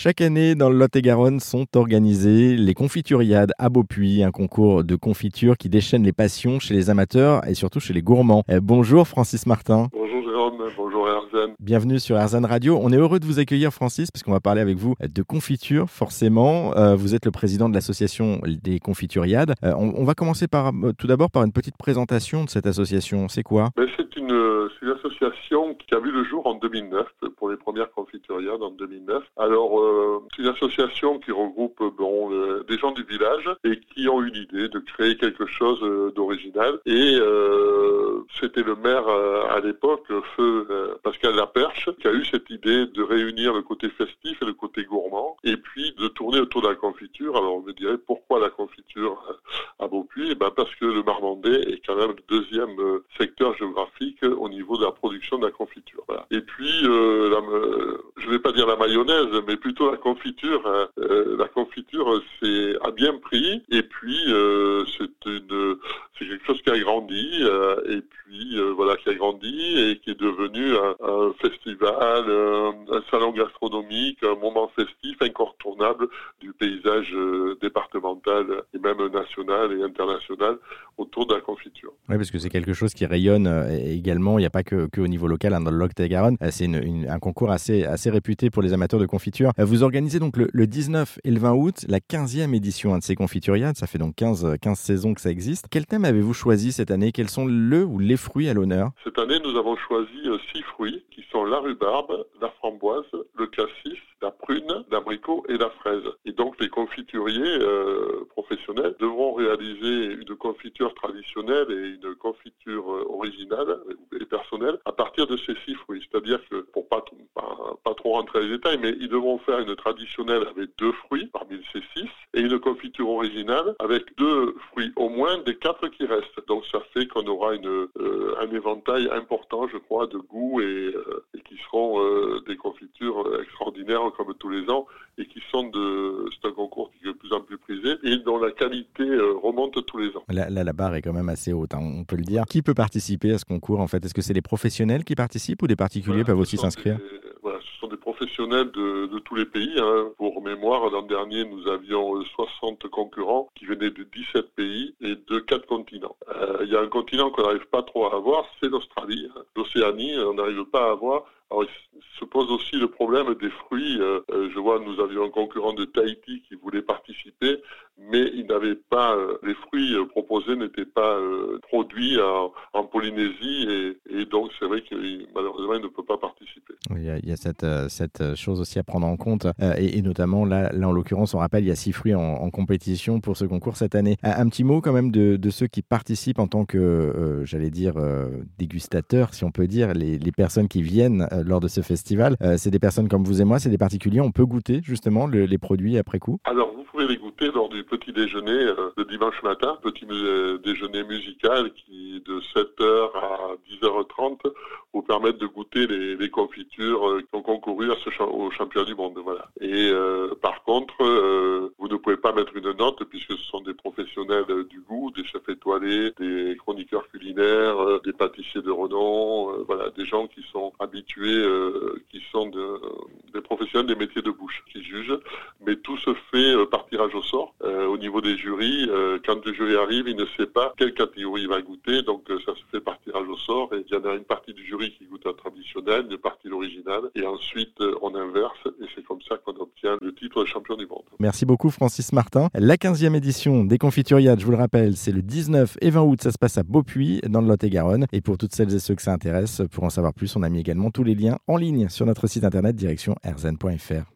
Chaque année, dans le Lot-et-Garonne, sont organisées les confituriades à Beaupuy, un concours de confiture qui déchaîne les passions chez les amateurs et surtout chez les gourmands. Euh, bonjour Francis Martin. Bonjour Jérôme, bonjour Erzan. Bienvenue sur Erzan Radio. On est heureux de vous accueillir Francis parce qu'on va parler avec vous de confiture forcément. Euh, vous êtes le président de l'association des confituriades. Euh, on, va commencer par tout d'abord par une petite présentation de cette association. C'est quoi? Ben, C'est une qui a vu le jour en 2009 pour les premières confituriades en 2009. Alors euh, c'est une association qui regroupe bon, euh, des gens du village et qui ont eu l'idée de créer quelque chose euh, d'original. Et c'était le maire à l'époque, feu Pascal Laperche, qui a eu cette idée de réunir le côté festif et le côté gourmand, et puis de tourner autour de la confiture. Alors on me dirait pourquoi la confiture à Beaupuy eh ben Parce que le Marmandais est quand même le deuxième secteur géographique au niveau de la production de la confiture. Et puis, la, je ne vais pas dire la mayonnaise, mais plutôt la confiture. Hein. Euh, la confiture, c'est a bien pris, et puis euh, c'est une, c'est quelque chose qui a grandi, euh, et puis voilà, qui a grandi et qui est devenu un, festival, un, salon gastronomique, un moment festif incontournable du paysage départemental et même national et international autour de la confiture. Oui, parce que c'est quelque chose qui rayonne également. Il n'y a pas que, que, au niveau local, hein, dans le Lot-et-Garonne. C'est un concours assez, assez réputé pour les amateurs de confiture. Vous organisez donc le, 19 et le 20 août la 15e édition de ces confituriades. Ça fait donc 15, 15 saisons que ça existe. Quel thème avez-vous choisi cette année? Quels sont le ou les fruits à l'honneur? Cette année, nous avons choisi euh, six fruits qui sont la rhubarbe, la framboise, le cassis, la prune, l'abricot et la fraise. Et donc les confituriers euh, professionnels devront réaliser une confiture traditionnelle et une confiture euh, originale et personnelle à partir de ces six fruits. C'est-à-dire que pour pas, pas, pas trop rentrer dans les détails, mais ils devront faire une traditionnelle avec deux fruits parmi ces six et une confiture originale avec deux fruits au moins des quatre qui restent. Donc ça fait qu'on aura une, euh, un éventail important, je crois, de goûts et, euh, et qui seront euh, des confitures extraordinaires comme tous les ans et qui sont de c'est un concours qui est de plus en plus prisé et dont la qualité remonte tous les ans. Là, la barre est quand même assez haute, hein, on peut le dire. Qui peut participer à ce concours en fait? Est-ce que c'est les professionnels qui participent ou des particuliers peuvent aussi s'inscrire? Professionnels de, tous les pays. Hein. Pour mémoire, l'an dernier, nous avions 60 euh, concurrents qui venaient de 17 pays et de 4 continents. Euh, il y a un continent qu'on n'arrive pas trop à avoir, c'est l'Australie. Hein. L'Océanie, on n'arrive pas à avoir. Alors, il se pose aussi le problème des fruits. Euh, je vois, nous avions un concurrent de Tahiti qui voulait participer, n'avait pas, euh, les fruits proposés n'étaient pas produits en, en, Polynésie et, et donc c'est vrai que malheureusement il ne peut pas participer. il y a, il y a cette, cette, chose aussi à prendre en compte et, et, notamment là, là en l'occurrence, on rappelle, il y a six fruits en, en compétition pour ce concours cette année. Un, petit mot quand même de, de, ceux qui participent en tant que, j'allais dire, dégustateurs, si on peut dire, les, les personnes qui viennent lors de ce festival. Euh, c'est des personnes comme vous et moi, c'est des particuliers. On peut goûter justement les produits après coup? Alors, les goûter lors du petit déjeuner euh, de dimanche matin, petit euh, déjeuner musical qui de 7h à 10h30 vous permettre de goûter les, confitures qui ont concouru à ce au championnat du monde. Voilà. Et par contre, vous ne pouvez pas mettre une note puisque ce sont des professionnels du goût, des chefs étoilés, des chroniqueurs culinaires, des pâtissiers de renom, voilà, des gens qui sont habitués euh, qui sont de, professionnels des métiers de bouche qui jugent, mais tout se fait euh, par tirage au sort. Euh, au niveau des jurys, quand le jury arrive, il ne sait pas quelle catégorie il va goûter, donc ça se fait par tirage au sort, et il y en a une partie du jury qui goûte un traditionnel, une partie l'original, et ensuite on inverse, et c'est comme ça qu'on obtient le titre de champion du monde. Merci beaucoup Francis Martin. La 15e édition des Confituriades, je vous le rappelle, c'est le 19 et 20 août, ça se passe à Beaupuy, dans le Lot-et-Garonne, et pour toutes celles et ceux que ça intéresse, pour en savoir plus, on a mis également tous les liens en ligne sur notre site internet direction rzn.fr.